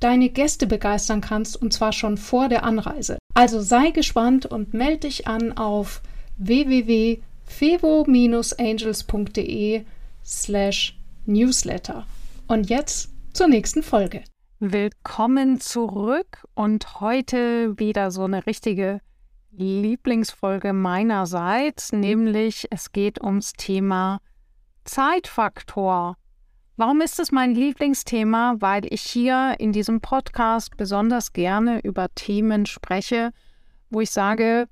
deine Gäste begeistern kannst, und zwar schon vor der Anreise. Also sei gespannt und melde dich an auf www.fevo-angels.de slash newsletter. Und jetzt zur nächsten Folge. Willkommen zurück und heute wieder so eine richtige Lieblingsfolge meinerseits, nämlich es geht ums Thema Zeitfaktor. Warum ist es mein Lieblingsthema? Weil ich hier in diesem Podcast besonders gerne über Themen spreche, wo ich sage,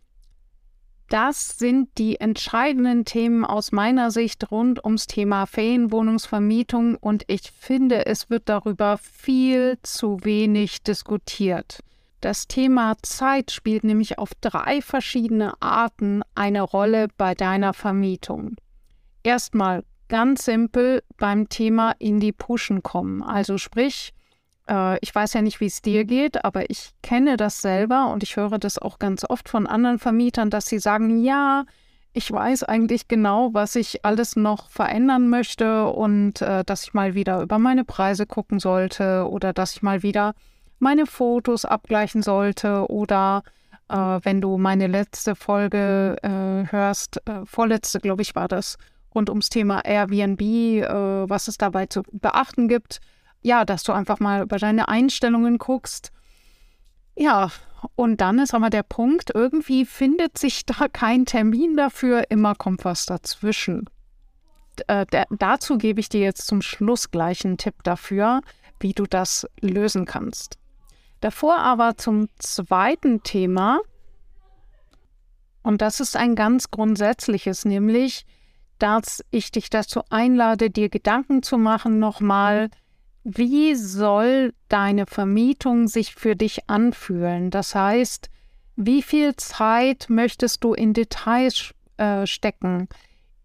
das sind die entscheidenden Themen aus meiner Sicht rund ums Thema Ferienwohnungsvermietung und ich finde, es wird darüber viel zu wenig diskutiert. Das Thema Zeit spielt nämlich auf drei verschiedene Arten eine Rolle bei deiner Vermietung. Erstmal ganz simpel beim Thema in die Pushen kommen. Also sprich, äh, ich weiß ja nicht, wie es dir geht, aber ich kenne das selber und ich höre das auch ganz oft von anderen Vermietern, dass sie sagen, ja, ich weiß eigentlich genau, was ich alles noch verändern möchte und äh, dass ich mal wieder über meine Preise gucken sollte oder dass ich mal wieder meine Fotos abgleichen sollte oder äh, wenn du meine letzte Folge äh, hörst, äh, vorletzte, glaube ich, war das, rund ums Thema Airbnb, äh, was es dabei zu beachten gibt, ja, dass du einfach mal über deine Einstellungen guckst. Ja, und dann ist aber der Punkt, irgendwie findet sich da kein Termin dafür, immer kommt was dazwischen. Äh, dazu gebe ich dir jetzt zum Schluss gleich einen Tipp dafür, wie du das lösen kannst. Davor aber zum zweiten Thema, und das ist ein ganz grundsätzliches, nämlich, dass ich dich dazu einlade, dir Gedanken zu machen, nochmal, wie soll deine Vermietung sich für dich anfühlen? Das heißt, wie viel Zeit möchtest du in Details äh, stecken?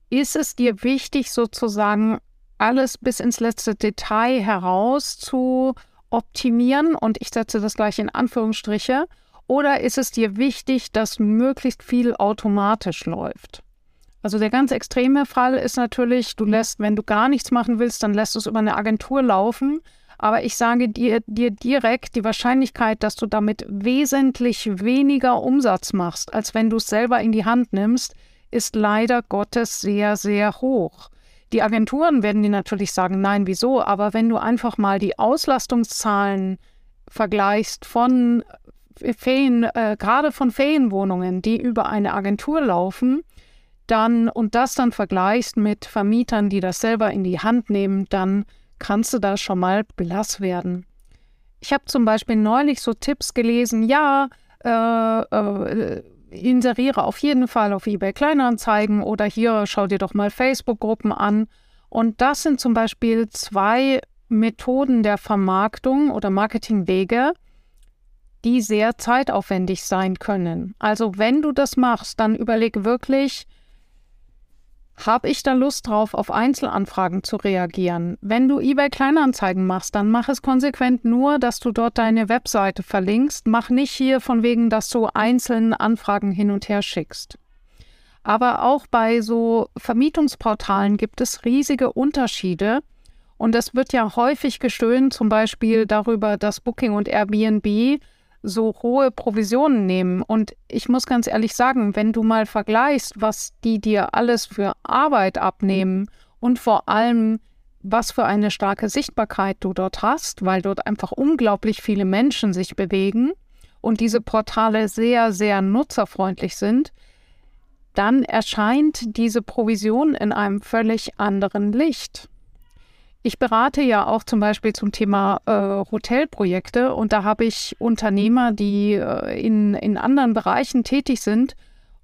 Ist es dir wichtig, sozusagen alles bis ins letzte Detail heraus zu optimieren? Und ich setze das gleich in Anführungsstriche. Oder ist es dir wichtig, dass möglichst viel automatisch läuft? Also der ganz extreme Fall ist natürlich, du lässt, wenn du gar nichts machen willst, dann lässt du es über eine Agentur laufen. Aber ich sage dir, dir direkt, die Wahrscheinlichkeit, dass du damit wesentlich weniger Umsatz machst, als wenn du es selber in die Hand nimmst, ist leider Gottes sehr, sehr hoch. Die Agenturen werden dir natürlich sagen, nein, wieso? Aber wenn du einfach mal die Auslastungszahlen vergleichst von Ferien, äh, gerade von Ferienwohnungen, die über eine Agentur laufen, dann und das dann vergleichst mit Vermietern, die das selber in die Hand nehmen, dann kannst du da schon mal blass werden. Ich habe zum Beispiel neulich so Tipps gelesen, ja, äh, äh, inseriere auf jeden Fall auf eBay Kleinanzeigen oder hier schau dir doch mal Facebook-Gruppen an. Und das sind zum Beispiel zwei Methoden der Vermarktung oder Marketingwege, die sehr zeitaufwendig sein können. Also wenn du das machst, dann überleg wirklich, habe ich da Lust drauf, auf Einzelanfragen zu reagieren? Wenn du eBay Kleinanzeigen machst, dann mach es konsequent nur, dass du dort deine Webseite verlinkst. Mach nicht hier von wegen, dass du einzelne Anfragen hin und her schickst. Aber auch bei so Vermietungsportalen gibt es riesige Unterschiede. Und es wird ja häufig gestöhnt, zum Beispiel darüber, dass Booking und Airbnb so hohe Provisionen nehmen. Und ich muss ganz ehrlich sagen, wenn du mal vergleichst, was die dir alles für Arbeit abnehmen und vor allem, was für eine starke Sichtbarkeit du dort hast, weil dort einfach unglaublich viele Menschen sich bewegen und diese Portale sehr, sehr nutzerfreundlich sind, dann erscheint diese Provision in einem völlig anderen Licht. Ich berate ja auch zum Beispiel zum Thema äh, Hotelprojekte und da habe ich Unternehmer, die äh, in, in anderen Bereichen tätig sind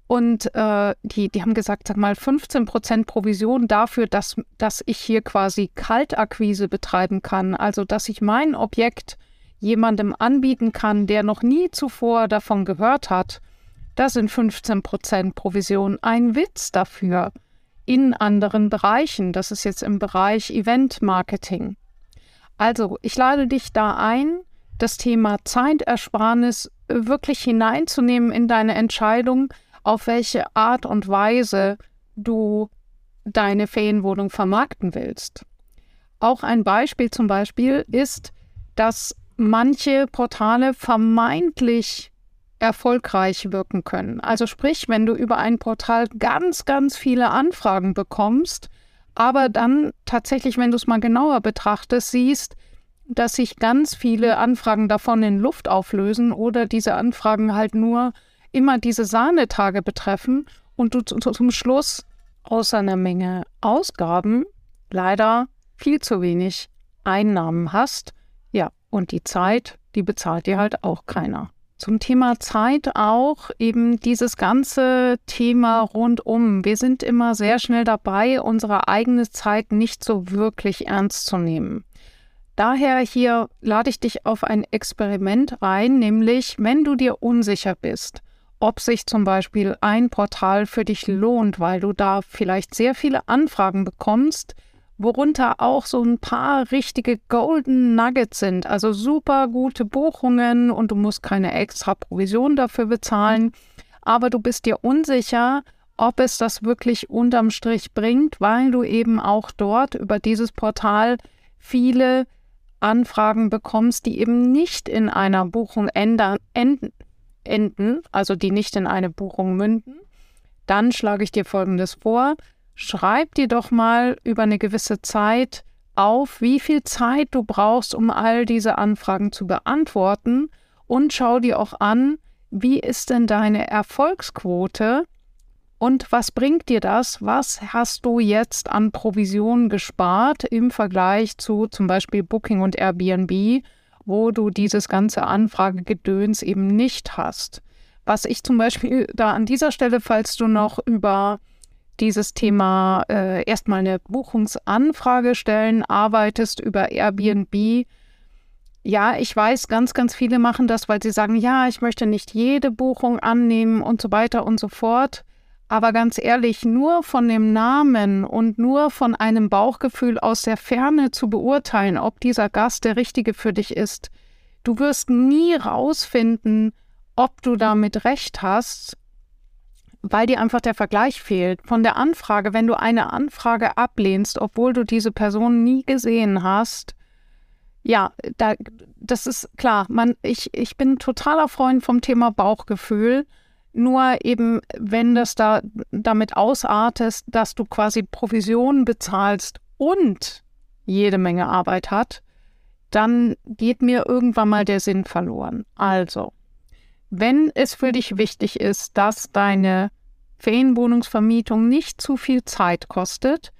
und äh, die, die haben gesagt, sag mal, 15 Prozent Provision dafür, dass, dass ich hier quasi Kaltakquise betreiben kann. Also, dass ich mein Objekt jemandem anbieten kann, der noch nie zuvor davon gehört hat, da sind 15% Provision. Ein Witz dafür in anderen Bereichen. Das ist jetzt im Bereich Event Marketing. Also, ich lade dich da ein, das Thema Zeitersparnis wirklich hineinzunehmen in deine Entscheidung, auf welche Art und Weise du deine Ferienwohnung vermarkten willst. Auch ein Beispiel zum Beispiel ist, dass manche Portale vermeintlich erfolgreich wirken können. Also sprich, wenn du über ein Portal ganz, ganz viele Anfragen bekommst, aber dann tatsächlich, wenn du es mal genauer betrachtest, siehst, dass sich ganz viele Anfragen davon in Luft auflösen oder diese Anfragen halt nur immer diese Sahnetage betreffen und du zum Schluss außer einer Menge Ausgaben leider viel zu wenig Einnahmen hast. Ja, und die Zeit, die bezahlt dir halt auch keiner. Zum Thema Zeit auch eben dieses ganze Thema rundum. Wir sind immer sehr schnell dabei, unsere eigene Zeit nicht so wirklich ernst zu nehmen. Daher hier lade ich dich auf ein Experiment ein, nämlich wenn du dir unsicher bist, ob sich zum Beispiel ein Portal für dich lohnt, weil du da vielleicht sehr viele Anfragen bekommst, worunter auch so ein paar richtige Golden Nuggets sind, also super gute Buchungen und du musst keine extra Provision dafür bezahlen, aber du bist dir unsicher, ob es das wirklich unterm Strich bringt, weil du eben auch dort über dieses Portal viele Anfragen bekommst, die eben nicht in einer Buchung ändern, enden, enden, also die nicht in eine Buchung münden, dann schlage ich dir Folgendes vor. Schreib dir doch mal über eine gewisse Zeit auf, wie viel Zeit du brauchst, um all diese Anfragen zu beantworten und schau dir auch an, wie ist denn deine Erfolgsquote und was bringt dir das? Was hast du jetzt an Provisionen gespart im Vergleich zu zum Beispiel Booking und Airbnb, wo du dieses ganze Anfragegedöns eben nicht hast? Was ich zum Beispiel da an dieser Stelle, falls du noch über dieses Thema äh, erstmal eine Buchungsanfrage stellen, arbeitest über Airbnb. Ja, ich weiß, ganz, ganz viele machen das, weil sie sagen, ja, ich möchte nicht jede Buchung annehmen und so weiter und so fort. Aber ganz ehrlich, nur von dem Namen und nur von einem Bauchgefühl aus der Ferne zu beurteilen, ob dieser Gast der richtige für dich ist, du wirst nie rausfinden, ob du damit recht hast weil dir einfach der Vergleich fehlt. Von der Anfrage, wenn du eine Anfrage ablehnst, obwohl du diese Person nie gesehen hast, ja, da, das ist klar. Man, ich, ich bin totaler Freund vom Thema Bauchgefühl. Nur eben, wenn das da damit ausartest, dass du quasi Provisionen bezahlst und jede Menge Arbeit hat, dann geht mir irgendwann mal der Sinn verloren. Also, wenn es für dich wichtig ist, dass deine Ferienwohnungsvermietung nicht zu viel Zeit kostet,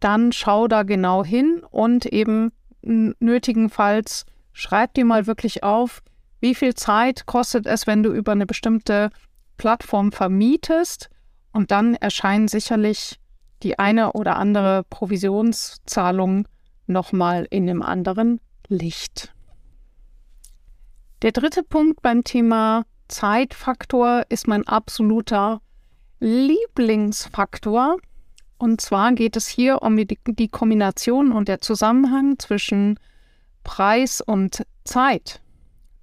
dann schau da genau hin und eben nötigenfalls schreib dir mal wirklich auf, wie viel Zeit kostet es, wenn du über eine bestimmte Plattform vermietest und dann erscheinen sicherlich die eine oder andere Provisionszahlung nochmal in einem anderen Licht. Der dritte Punkt beim Thema Zeitfaktor ist mein absoluter Lieblingsfaktor. Und zwar geht es hier um die, die Kombination und der Zusammenhang zwischen Preis und Zeit.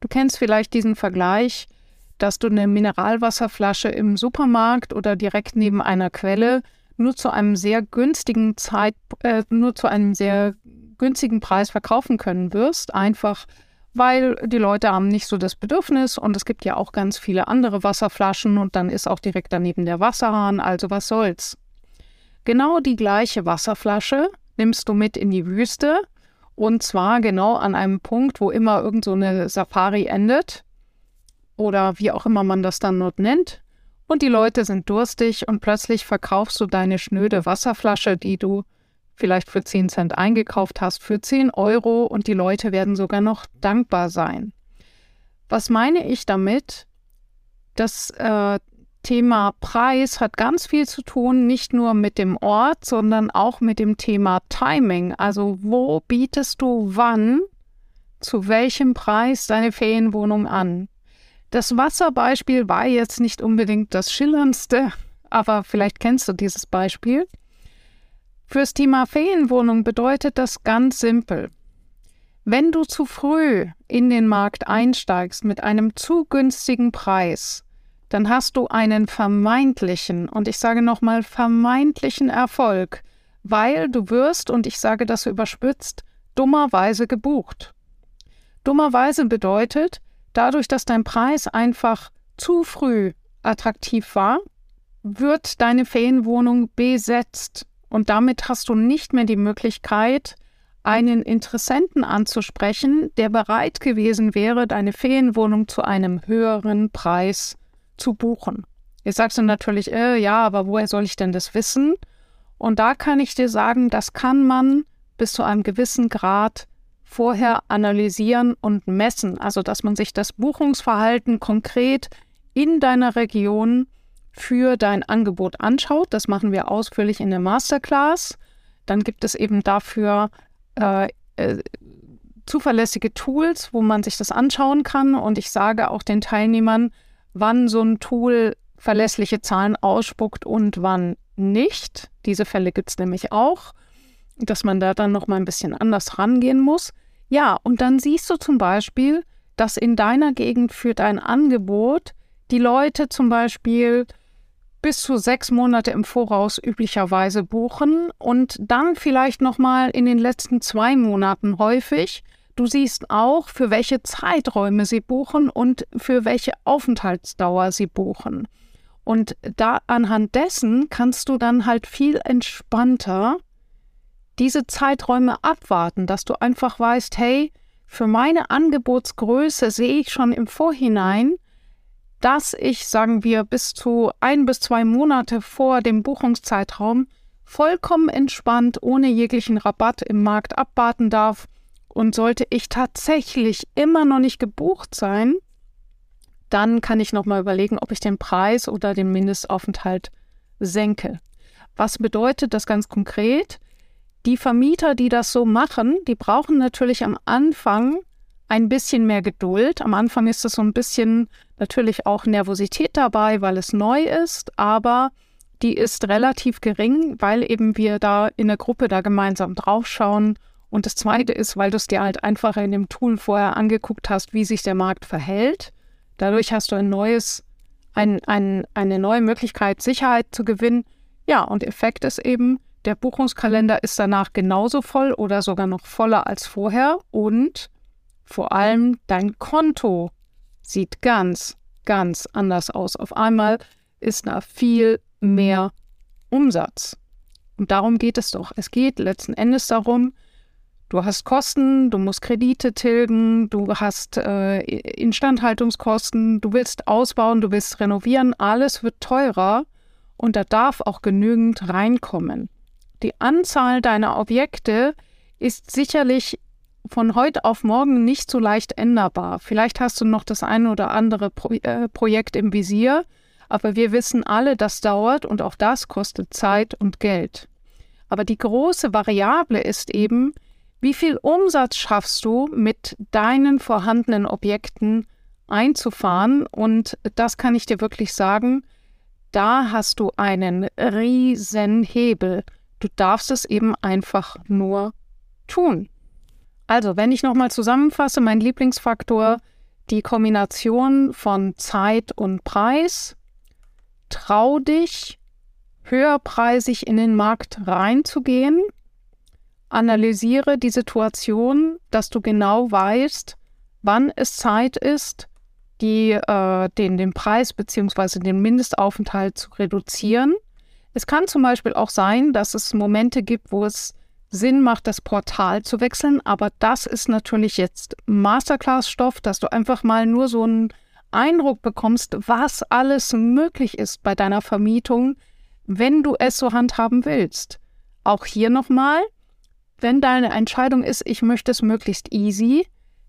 Du kennst vielleicht diesen Vergleich, dass du eine Mineralwasserflasche im Supermarkt oder direkt neben einer Quelle nur zu einem sehr günstigen Zeit, äh, nur zu einem sehr günstigen Preis verkaufen können wirst, einfach weil die Leute haben nicht so das Bedürfnis und es gibt ja auch ganz viele andere Wasserflaschen und dann ist auch direkt daneben der Wasserhahn, also was soll's. Genau die gleiche Wasserflasche nimmst du mit in die Wüste und zwar genau an einem Punkt, wo immer irgend so eine Safari endet oder wie auch immer man das dann dort nennt. Und die Leute sind durstig und plötzlich verkaufst du deine schnöde Wasserflasche, die du vielleicht für 10 Cent eingekauft hast, für 10 Euro und die Leute werden sogar noch dankbar sein. Was meine ich damit? Das äh, Thema Preis hat ganz viel zu tun, nicht nur mit dem Ort, sondern auch mit dem Thema Timing. Also wo bietest du wann zu welchem Preis deine Ferienwohnung an. Das Wasserbeispiel war jetzt nicht unbedingt das schillerndste, aber vielleicht kennst du dieses Beispiel. Fürs Thema Ferienwohnung bedeutet das ganz simpel. Wenn du zu früh in den Markt einsteigst mit einem zu günstigen Preis, dann hast du einen vermeintlichen, und ich sage nochmal vermeintlichen Erfolg, weil du wirst, und ich sage das überspitzt, dummerweise gebucht. Dummerweise bedeutet, dadurch, dass dein Preis einfach zu früh attraktiv war, wird deine Ferienwohnung besetzt und damit hast du nicht mehr die Möglichkeit, einen Interessenten anzusprechen, der bereit gewesen wäre, deine Ferienwohnung zu einem höheren Preis zu buchen. Jetzt sagst du natürlich, äh, ja, aber woher soll ich denn das wissen? Und da kann ich dir sagen, das kann man bis zu einem gewissen Grad vorher analysieren und messen. Also, dass man sich das Buchungsverhalten konkret in deiner Region für dein Angebot anschaut. Das machen wir ausführlich in der Masterclass. Dann gibt es eben dafür äh, äh, zuverlässige Tools, wo man sich das anschauen kann. Und ich sage auch den Teilnehmern, wann so ein Tool verlässliche Zahlen ausspuckt und wann nicht. Diese Fälle gibt es nämlich auch, dass man da dann noch mal ein bisschen anders rangehen muss. Ja, und dann siehst du zum Beispiel, dass in deiner Gegend für dein Angebot die Leute zum Beispiel bis zu sechs Monate im Voraus üblicherweise buchen und dann vielleicht nochmal in den letzten zwei Monaten häufig. Du siehst auch, für welche Zeiträume sie buchen und für welche Aufenthaltsdauer sie buchen. Und da anhand dessen kannst du dann halt viel entspannter diese Zeiträume abwarten, dass du einfach weißt, hey, für meine Angebotsgröße sehe ich schon im Vorhinein, dass ich, sagen wir, bis zu ein bis zwei Monate vor dem Buchungszeitraum vollkommen entspannt ohne jeglichen Rabatt im Markt abwarten darf. Und sollte ich tatsächlich immer noch nicht gebucht sein, dann kann ich nochmal überlegen, ob ich den Preis oder den Mindestaufenthalt senke. Was bedeutet das ganz konkret? Die Vermieter, die das so machen, die brauchen natürlich am Anfang ein bisschen mehr Geduld. Am Anfang ist es so ein bisschen natürlich auch Nervosität dabei, weil es neu ist, aber die ist relativ gering, weil eben wir da in der Gruppe da gemeinsam draufschauen. Und das Zweite ist, weil du es dir halt einfach in dem Tool vorher angeguckt hast, wie sich der Markt verhält. Dadurch hast du ein neues, ein, ein, eine neue Möglichkeit, Sicherheit zu gewinnen. Ja, und Effekt ist eben, der Buchungskalender ist danach genauso voll oder sogar noch voller als vorher und vor allem dein Konto sieht ganz, ganz anders aus. Auf einmal ist da viel mehr Umsatz. Und darum geht es doch. Es geht letzten Endes darum, du hast Kosten, du musst Kredite tilgen, du hast äh, Instandhaltungskosten, du willst ausbauen, du willst renovieren, alles wird teurer und da darf auch genügend reinkommen. Die Anzahl deiner Objekte ist sicherlich von heute auf morgen nicht so leicht änderbar. Vielleicht hast du noch das eine oder andere Pro äh, Projekt im Visier, aber wir wissen alle, das dauert und auch das kostet Zeit und Geld. Aber die große Variable ist eben, wie viel Umsatz schaffst du mit deinen vorhandenen Objekten einzufahren? Und das kann ich dir wirklich sagen, da hast du einen riesen Hebel. Du darfst es eben einfach nur tun. Also, wenn ich nochmal zusammenfasse, mein Lieblingsfaktor, die Kombination von Zeit und Preis. Trau dich, höherpreisig in den Markt reinzugehen. Analysiere die Situation, dass du genau weißt, wann es Zeit ist, die, äh, den, den Preis bzw. den Mindestaufenthalt zu reduzieren. Es kann zum Beispiel auch sein, dass es Momente gibt, wo es Sinn macht, das Portal zu wechseln. Aber das ist natürlich jetzt Masterclass-Stoff, dass du einfach mal nur so einen Eindruck bekommst, was alles möglich ist bei deiner Vermietung, wenn du es so handhaben willst. Auch hier nochmal, wenn deine Entscheidung ist, ich möchte es möglichst easy,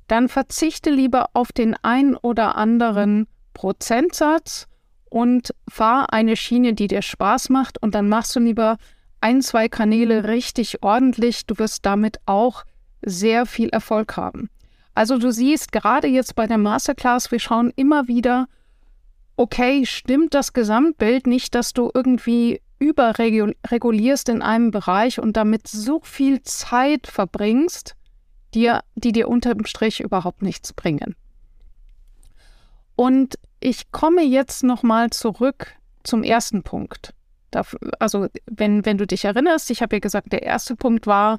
dann verzichte lieber auf den ein oder anderen Prozentsatz und fahr eine Schiene, die dir Spaß macht und dann machst du lieber ein, zwei Kanäle richtig ordentlich. Du wirst damit auch sehr viel Erfolg haben. Also du siehst gerade jetzt bei der Masterclass, wir schauen immer wieder, okay, stimmt das Gesamtbild nicht, dass du irgendwie überregulierst in einem Bereich und damit so viel Zeit verbringst, dir, die dir unterm Strich überhaupt nichts bringen. Und ich komme jetzt nochmal zurück zum ersten Punkt. Also wenn, wenn du dich erinnerst, ich habe ja gesagt, der erste Punkt war,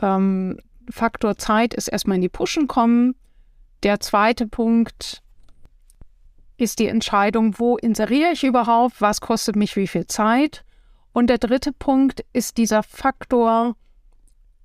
ähm, Faktor Zeit ist erstmal in die Pushen kommen. Der zweite Punkt ist die Entscheidung, wo inseriere ich überhaupt, was kostet mich wie viel Zeit. Und der dritte Punkt ist dieser Faktor,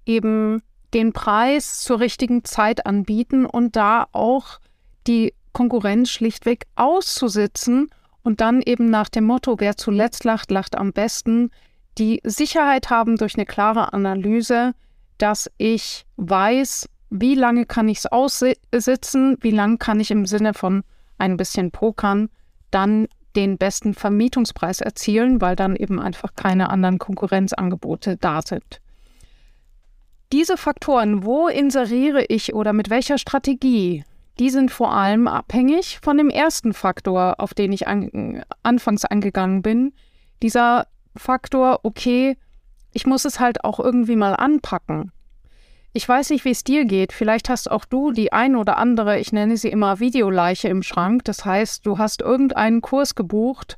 eben den Preis zur richtigen Zeit anbieten und da auch die Konkurrenz schlichtweg auszusitzen und dann eben nach dem Motto, wer zuletzt lacht, lacht am besten, die Sicherheit haben durch eine klare Analyse, dass ich weiß, wie lange kann ich es aussitzen, wie lange kann ich im Sinne von ein bisschen pokern, dann den besten Vermietungspreis erzielen, weil dann eben einfach keine anderen Konkurrenzangebote da sind. Diese Faktoren, wo inseriere ich oder mit welcher Strategie, die sind vor allem abhängig von dem ersten Faktor, auf den ich an, anfangs angegangen bin. Dieser Faktor, okay, ich muss es halt auch irgendwie mal anpacken. Ich weiß nicht, wie es dir geht. Vielleicht hast auch du die ein oder andere, ich nenne sie immer Videoleiche im Schrank. Das heißt, du hast irgendeinen Kurs gebucht,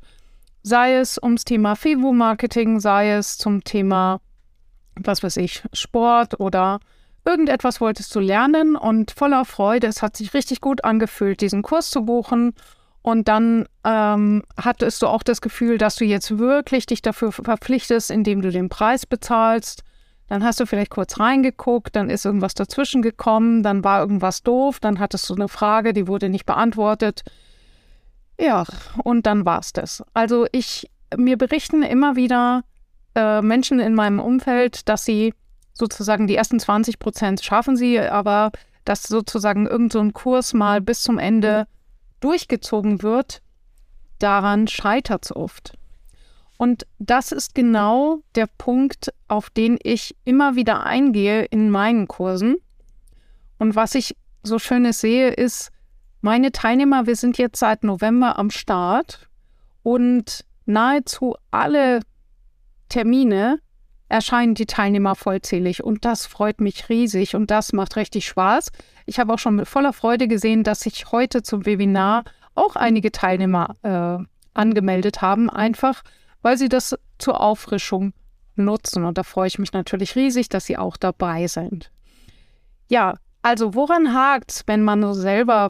sei es ums Thema FIVO-Marketing, sei es zum Thema, was weiß ich, Sport oder irgendetwas wolltest du lernen und voller Freude, es hat sich richtig gut angefühlt, diesen Kurs zu buchen. Und dann ähm, hattest du auch das Gefühl, dass du jetzt wirklich dich dafür verpflichtest, indem du den Preis bezahlst. Dann hast du vielleicht kurz reingeguckt, dann ist irgendwas dazwischen gekommen, dann war irgendwas doof, dann hattest du eine Frage, die wurde nicht beantwortet. Ja, und dann war es das. Also ich, mir berichten immer wieder äh, Menschen in meinem Umfeld, dass sie sozusagen die ersten 20 Prozent schaffen sie, aber dass sozusagen irgendein so Kurs mal bis zum Ende durchgezogen wird, daran scheitert es oft. Und das ist genau der Punkt, auf den ich immer wieder eingehe in meinen Kursen. Und was ich so schönes sehe, ist, meine Teilnehmer, wir sind jetzt seit November am Start und nahezu alle Termine erscheinen die Teilnehmer vollzählig und das freut mich riesig und das macht richtig Spaß. Ich habe auch schon mit voller Freude gesehen, dass sich heute zum Webinar auch einige Teilnehmer äh, angemeldet haben, einfach weil sie das zur Auffrischung nutzen. Und da freue ich mich natürlich riesig, dass sie auch dabei sind. Ja, also woran hakt es, wenn man so selber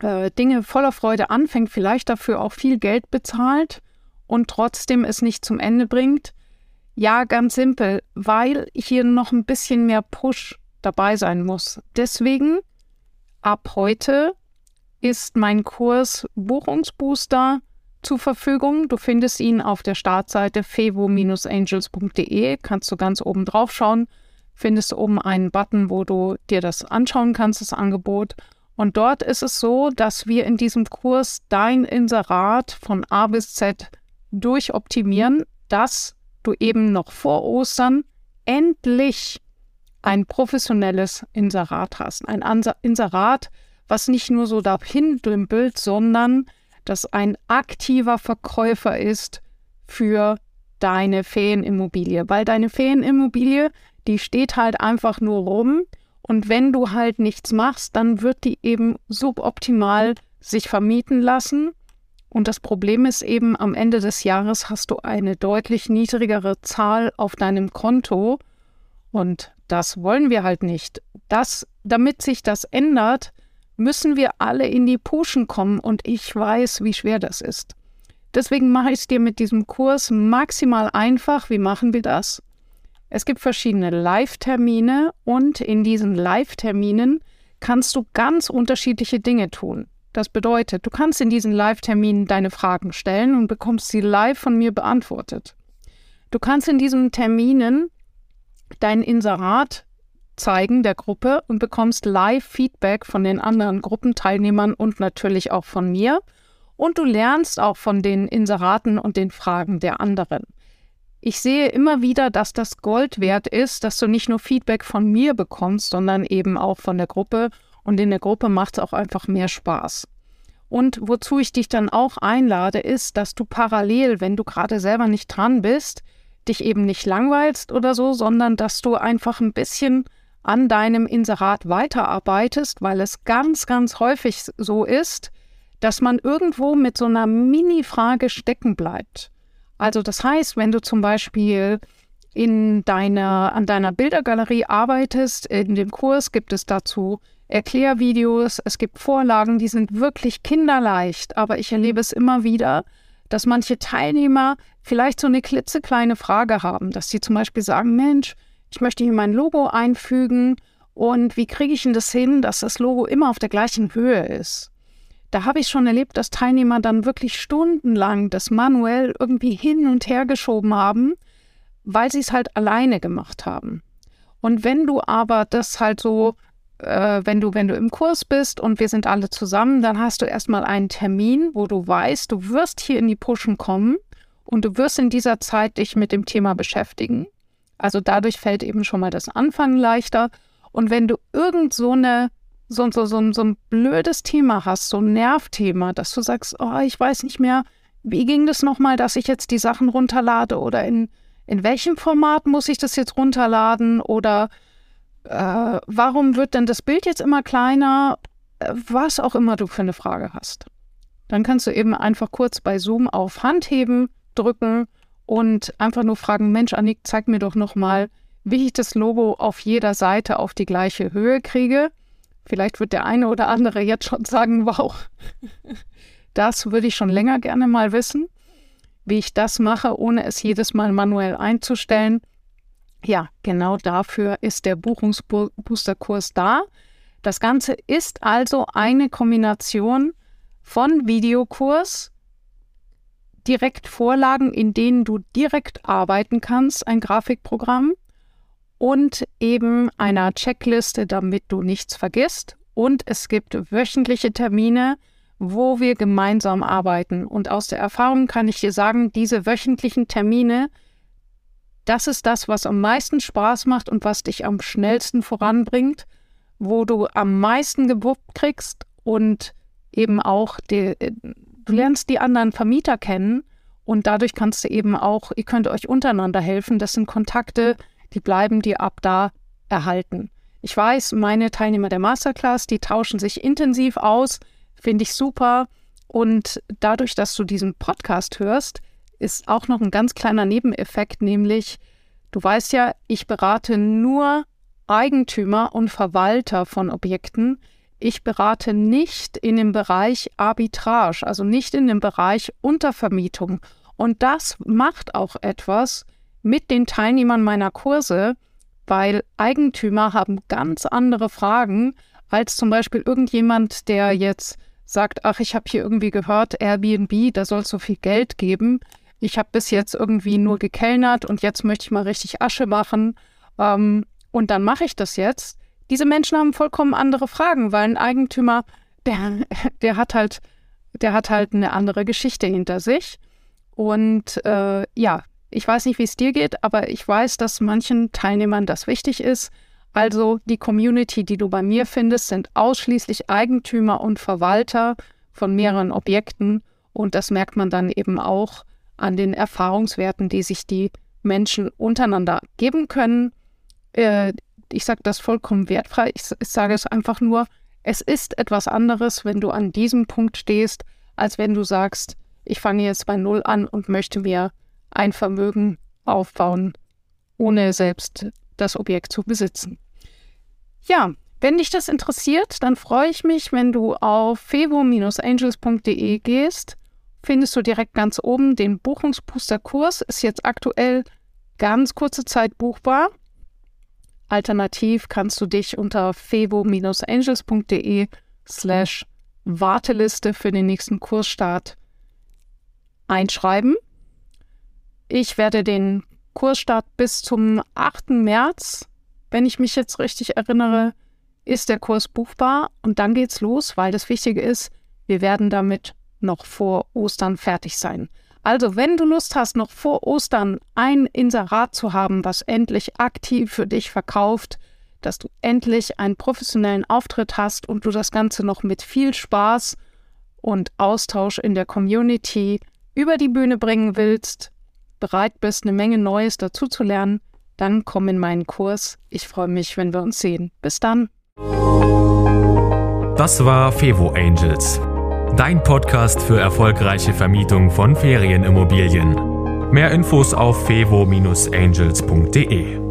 äh, Dinge voller Freude anfängt, vielleicht dafür auch viel Geld bezahlt und trotzdem es nicht zum Ende bringt? Ja, ganz simpel, weil hier noch ein bisschen mehr Push dabei sein muss. Deswegen, ab heute ist mein Kurs Buchungsbooster zur Verfügung. Du findest ihn auf der Startseite fevo-angels.de. Kannst du ganz oben drauf schauen. Findest oben einen Button, wo du dir das anschauen kannst, das Angebot. Und dort ist es so, dass wir in diesem Kurs dein Inserat von A bis Z durchoptimieren, dass du eben noch vor Ostern endlich ein professionelles Inserat hast. Ein Inserat, was nicht nur so dahin dümpelt, sondern das ein aktiver Verkäufer ist für deine Ferienimmobilie. Weil deine Ferienimmobilie, die steht halt einfach nur rum und wenn du halt nichts machst, dann wird die eben suboptimal sich vermieten lassen und das Problem ist eben, am Ende des Jahres hast du eine deutlich niedrigere Zahl auf deinem Konto. Und das wollen wir halt nicht. Das, damit sich das ändert, müssen wir alle in die Puschen kommen. Und ich weiß, wie schwer das ist. Deswegen mache ich es dir mit diesem Kurs maximal einfach. Wie machen wir das? Es gibt verschiedene Live-Termine und in diesen Live-Terminen kannst du ganz unterschiedliche Dinge tun. Das bedeutet, du kannst in diesen Live-Terminen deine Fragen stellen und bekommst sie live von mir beantwortet. Du kannst in diesen Terminen dein Inserat zeigen der Gruppe und bekommst Live-Feedback von den anderen Gruppenteilnehmern und natürlich auch von mir. Und du lernst auch von den Inseraten und den Fragen der anderen. Ich sehe immer wieder, dass das Gold wert ist, dass du nicht nur Feedback von mir bekommst, sondern eben auch von der Gruppe und in der Gruppe macht es auch einfach mehr Spaß. Und wozu ich dich dann auch einlade, ist, dass du parallel, wenn du gerade selber nicht dran bist, dich eben nicht langweilst oder so, sondern dass du einfach ein bisschen an deinem Inserat weiterarbeitest, weil es ganz, ganz häufig so ist, dass man irgendwo mit so einer Mini-Frage stecken bleibt. Also das heißt, wenn du zum Beispiel in deiner, an deiner Bildergalerie arbeitest, in dem Kurs gibt es dazu Erklärvideos, es gibt Vorlagen, die sind wirklich kinderleicht, aber ich erlebe es immer wieder, dass manche Teilnehmer vielleicht so eine klitzekleine Frage haben, dass sie zum Beispiel sagen, Mensch, ich möchte hier mein Logo einfügen und wie kriege ich denn das hin, dass das Logo immer auf der gleichen Höhe ist? Da habe ich schon erlebt, dass Teilnehmer dann wirklich stundenlang das manuell irgendwie hin und her geschoben haben, weil sie es halt alleine gemacht haben. Und wenn du aber das halt so, äh, wenn du, wenn du im Kurs bist und wir sind alle zusammen, dann hast du erstmal einen Termin, wo du weißt, du wirst hier in die Pushen kommen und du wirst in dieser Zeit dich mit dem Thema beschäftigen. Also dadurch fällt eben schon mal das Anfangen leichter. Und wenn du irgend so eine so, so, so, so ein blödes Thema hast, so ein Nervthema, dass du sagst, oh, ich weiß nicht mehr, wie ging das nochmal, dass ich jetzt die Sachen runterlade oder in, in welchem Format muss ich das jetzt runterladen oder äh, warum wird denn das Bild jetzt immer kleiner, äh, was auch immer du für eine Frage hast. Dann kannst du eben einfach kurz bei Zoom auf Handheben drücken und einfach nur fragen, Mensch, Annik, zeig mir doch nochmal, wie ich das Logo auf jeder Seite auf die gleiche Höhe kriege. Vielleicht wird der eine oder andere jetzt schon sagen, wow, das würde ich schon länger gerne mal wissen, wie ich das mache, ohne es jedes Mal manuell einzustellen. Ja, genau dafür ist der Buchungsboosterkurs da. Das Ganze ist also eine Kombination von Videokurs, Direktvorlagen, in denen du direkt arbeiten kannst, ein Grafikprogramm und eben einer Checkliste, damit du nichts vergisst. Und es gibt wöchentliche Termine, wo wir gemeinsam arbeiten. Und aus der Erfahrung kann ich dir sagen, diese wöchentlichen Termine, das ist das, was am meisten Spaß macht und was dich am schnellsten voranbringt, wo du am meisten gewuppt kriegst und eben auch, die, du lernst die anderen Vermieter kennen und dadurch kannst du eben auch, ihr könnt euch untereinander helfen. Das sind Kontakte, die bleiben dir ab da erhalten. Ich weiß, meine Teilnehmer der Masterclass, die tauschen sich intensiv aus, finde ich super. Und dadurch, dass du diesen Podcast hörst, ist auch noch ein ganz kleiner Nebeneffekt, nämlich, du weißt ja, ich berate nur Eigentümer und Verwalter von Objekten. Ich berate nicht in dem Bereich Arbitrage, also nicht in dem Bereich Untervermietung. Und das macht auch etwas mit den Teilnehmern meiner Kurse, weil Eigentümer haben ganz andere Fragen als zum Beispiel irgendjemand, der jetzt sagt, ach, ich habe hier irgendwie gehört, Airbnb, da soll es so viel Geld geben. Ich habe bis jetzt irgendwie nur gekellnert und jetzt möchte ich mal richtig Asche machen. Ähm, und dann mache ich das jetzt. Diese Menschen haben vollkommen andere Fragen, weil ein Eigentümer, der, der hat halt, der hat halt eine andere Geschichte hinter sich. Und äh, ja, ich weiß nicht, wie es dir geht, aber ich weiß, dass manchen Teilnehmern das wichtig ist. Also die Community, die du bei mir findest, sind ausschließlich Eigentümer und Verwalter von mehreren Objekten. Und das merkt man dann eben auch an den Erfahrungswerten, die sich die Menschen untereinander geben können. Äh, ich sage das vollkommen wertfrei. Ich, ich sage es einfach nur, es ist etwas anderes, wenn du an diesem Punkt stehst, als wenn du sagst, ich fange jetzt bei Null an und möchte mir ein Vermögen aufbauen, ohne selbst das Objekt zu besitzen. Ja, wenn dich das interessiert, dann freue ich mich, wenn du auf fevo-angels.de gehst. Findest du direkt ganz oben den Buchungsbooster-Kurs. Ist jetzt aktuell ganz kurze Zeit buchbar. Alternativ kannst du dich unter fevo-angels.de slash Warteliste für den nächsten Kursstart einschreiben. Ich werde den Kursstart bis zum 8. März, wenn ich mich jetzt richtig erinnere, ist der Kurs buchbar und dann geht's los, weil das Wichtige ist, wir werden damit noch vor Ostern fertig sein. Also, wenn du Lust hast, noch vor Ostern ein Inserat zu haben, was endlich aktiv für dich verkauft, dass du endlich einen professionellen Auftritt hast und du das Ganze noch mit viel Spaß und Austausch in der Community über die Bühne bringen willst, bereit bist, eine Menge Neues dazu zu lernen, dann komm in meinen Kurs. Ich freue mich, wenn wir uns sehen. Bis dann. Das war Fevo Angels, dein Podcast für erfolgreiche Vermietung von Ferienimmobilien. Mehr Infos auf fevo-angels.de.